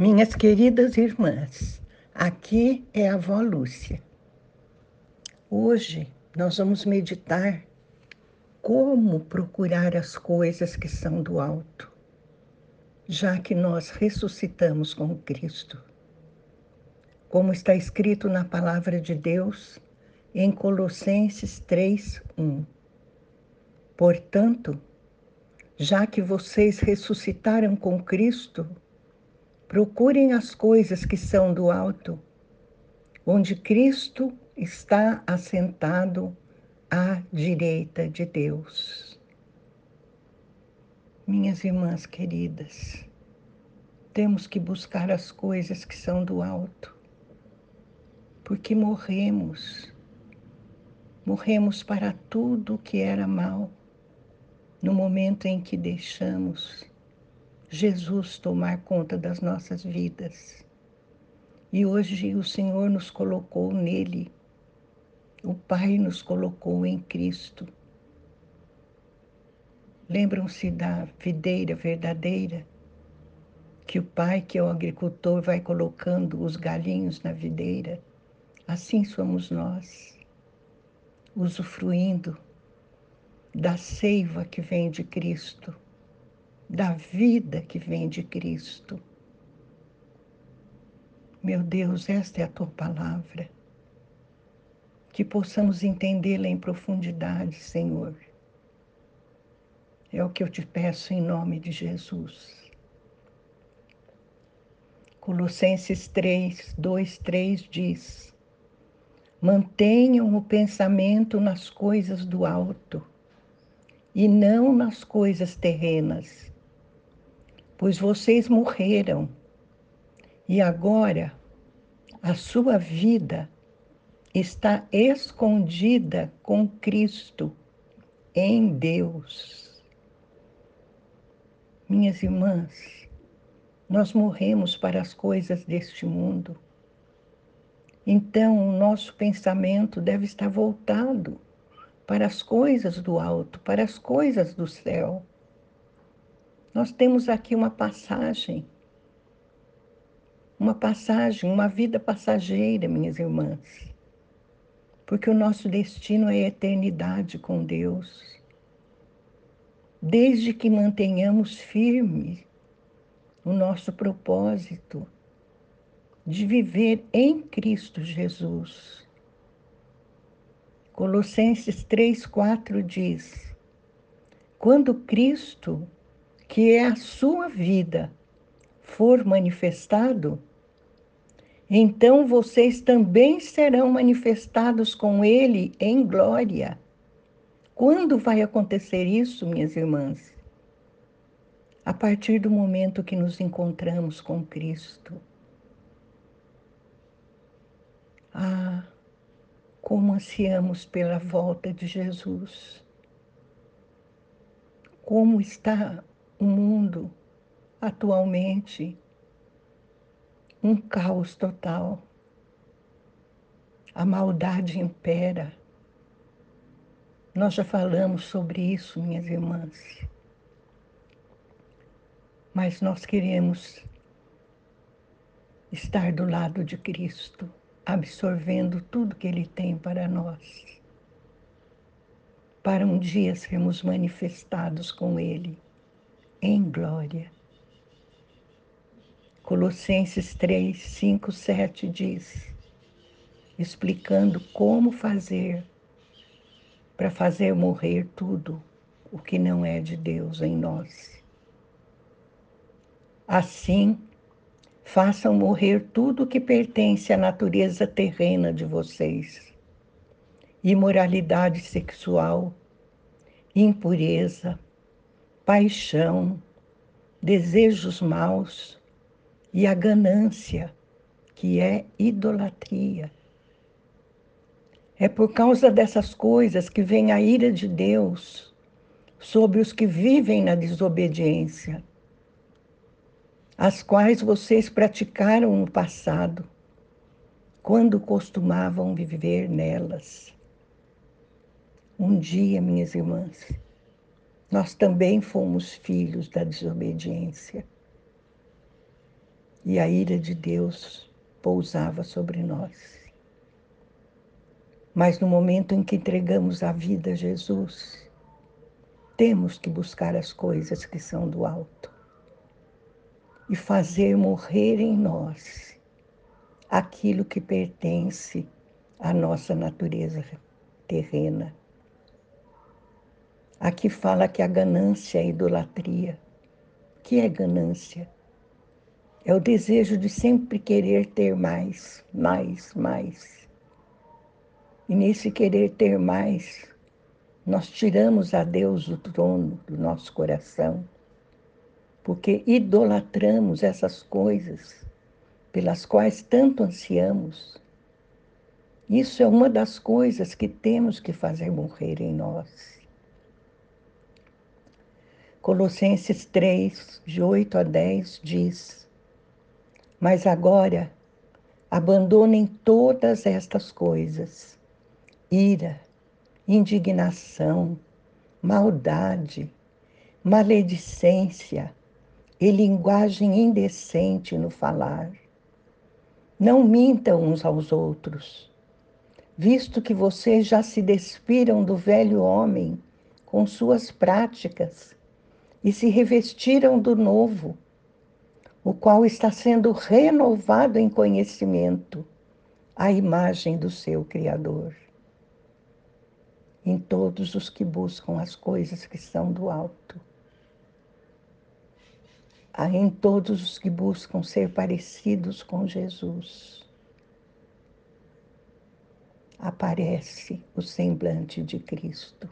Minhas queridas irmãs, aqui é a avó Lúcia. Hoje nós vamos meditar como procurar as coisas que são do alto, já que nós ressuscitamos com Cristo. Como está escrito na palavra de Deus em Colossenses 3, 1. Portanto, já que vocês ressuscitaram com Cristo, procurem as coisas que são do alto, onde Cristo está assentado à direita de Deus. Minhas irmãs queridas, temos que buscar as coisas que são do alto, porque morremos, morremos para tudo que era mal no momento em que deixamos Jesus tomar conta das nossas vidas. E hoje o Senhor nos colocou nele, o Pai nos colocou em Cristo. Lembram-se da videira verdadeira? Que o Pai, que é o agricultor, vai colocando os galinhos na videira. Assim somos nós, usufruindo da seiva que vem de Cristo, da vida que vem de Cristo. Meu Deus, esta é a tua palavra. Que possamos entendê-la em profundidade, Senhor. É o que eu te peço em nome de Jesus. Colossenses 3, 2, 3 diz: Mantenham o pensamento nas coisas do alto e não nas coisas terrenas, pois vocês morreram e agora a sua vida está escondida com Cristo em Deus. Minhas irmãs, nós morremos para as coisas deste mundo. Então, o nosso pensamento deve estar voltado para as coisas do alto, para as coisas do céu. Nós temos aqui uma passagem, uma passagem, uma vida passageira, minhas irmãs, porque o nosso destino é a eternidade com Deus. Desde que mantenhamos firme o nosso propósito de viver em Cristo Jesus Colossenses 3,4 diz: Quando Cristo, que é a sua vida, for manifestado, então vocês também serão manifestados com Ele em glória. Quando vai acontecer isso, minhas irmãs? A partir do momento que nos encontramos com Cristo. Ah, como ansiamos pela volta de Jesus. Como está o mundo atualmente? Um caos total. A maldade impera. Nós já falamos sobre isso, minhas irmãs. Mas nós queremos estar do lado de Cristo absorvendo tudo que Ele tem para nós, para um dia sermos manifestados com Ele em glória. Colossenses 3, 5, 7 diz, explicando como fazer para fazer morrer tudo o que não é de Deus em nós. Assim, façam morrer tudo que pertence à natureza terrena de vocês: imoralidade sexual, impureza, paixão, desejos maus e a ganância, que é idolatria. É por causa dessas coisas que vem a ira de Deus sobre os que vivem na desobediência as quais vocês praticaram no passado, quando costumavam viver nelas. Um dia, minhas irmãs, nós também fomos filhos da desobediência. e a ira de Deus pousava sobre nós. Mas no momento em que entregamos a vida a Jesus, temos que buscar as coisas que são do alto e fazer morrer em nós aquilo que pertence à nossa natureza terrena. Aqui fala que a ganância é idolatria. O que é ganância? É o desejo de sempre querer ter mais, mais, mais. E nesse querer ter mais, nós tiramos a Deus o trono do nosso coração, porque idolatramos essas coisas pelas quais tanto ansiamos. Isso é uma das coisas que temos que fazer morrer em nós. Colossenses 3, de 8 a 10 diz: mas agora, abandonem todas estas coisas: ira, indignação, maldade, maledicência e linguagem indecente no falar. Não mintam uns aos outros, visto que vocês já se despiram do velho homem com suas práticas e se revestiram do novo o qual está sendo renovado em conhecimento à imagem do seu Criador. Em todos os que buscam as coisas que são do alto. Em todos os que buscam ser parecidos com Jesus. Aparece o semblante de Cristo.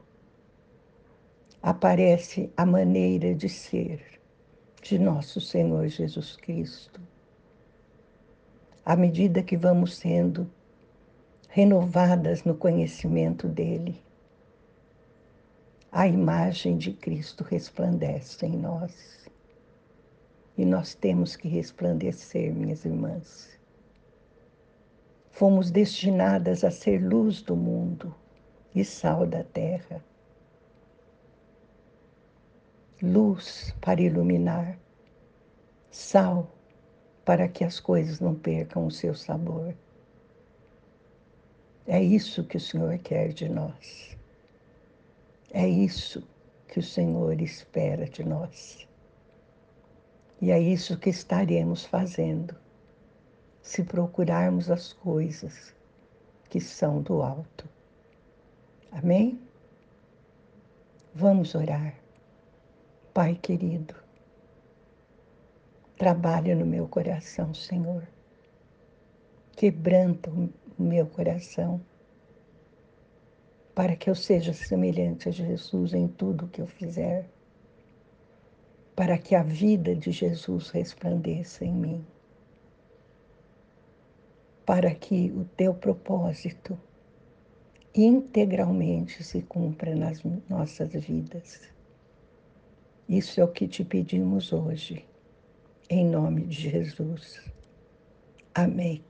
Aparece a maneira de ser de nosso Senhor Jesus Cristo. À medida que vamos sendo renovadas no conhecimento dele, a imagem de Cristo resplandece em nós. E nós temos que resplandecer, minhas irmãs. Fomos destinadas a ser luz do mundo e sal da terra luz para iluminar, sal para que as coisas não percam o seu sabor. É isso que o Senhor quer de nós. É isso que o Senhor espera de nós. E é isso que estaremos fazendo se procurarmos as coisas que são do alto. Amém? Vamos orar. Pai querido, trabalha no meu coração, Senhor. Quebranta o meu coração para que eu seja semelhante a Jesus em tudo que eu fizer, para que a vida de Jesus resplandeça em mim, para que o teu propósito integralmente se cumpra nas nossas vidas. Isso é o que te pedimos hoje, em nome de Jesus. Amém.